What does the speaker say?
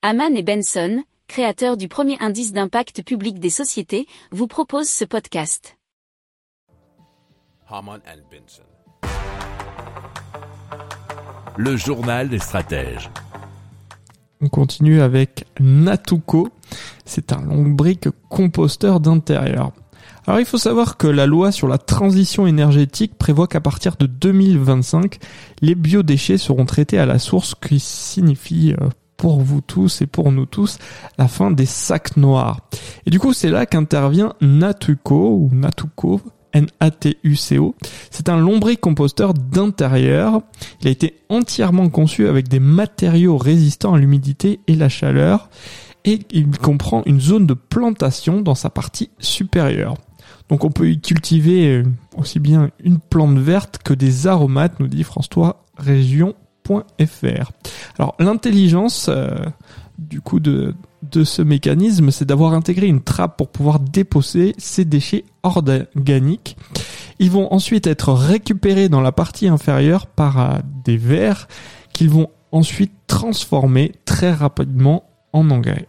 Haman et Benson, créateurs du premier indice d'impact public des sociétés, vous proposent ce podcast. Haman and Benson. Le journal des stratèges. On continue avec Natuco. C'est un lombric composteur d'intérieur. Alors il faut savoir que la loi sur la transition énergétique prévoit qu'à partir de 2025, les biodéchets seront traités à la source, qui signifie euh, pour vous tous et pour nous tous la fin des sacs noirs. Et du coup c'est là qu'intervient Natuco ou Natuco N-A-T-U-C-O. C'est un lombricomposteur d'intérieur. Il a été entièrement conçu avec des matériaux résistants à l'humidité et la chaleur et il comprend une zone de plantation dans sa partie supérieure. Donc on peut y cultiver euh, aussi bien une plante verte que des aromates, nous dit François Région.fr. Alors l'intelligence euh, du coup de, de ce mécanisme, c'est d'avoir intégré une trappe pour pouvoir déposer ces déchets organiques. Ils vont ensuite être récupérés dans la partie inférieure par euh, des vers qu'ils vont ensuite transformer très rapidement en engrais.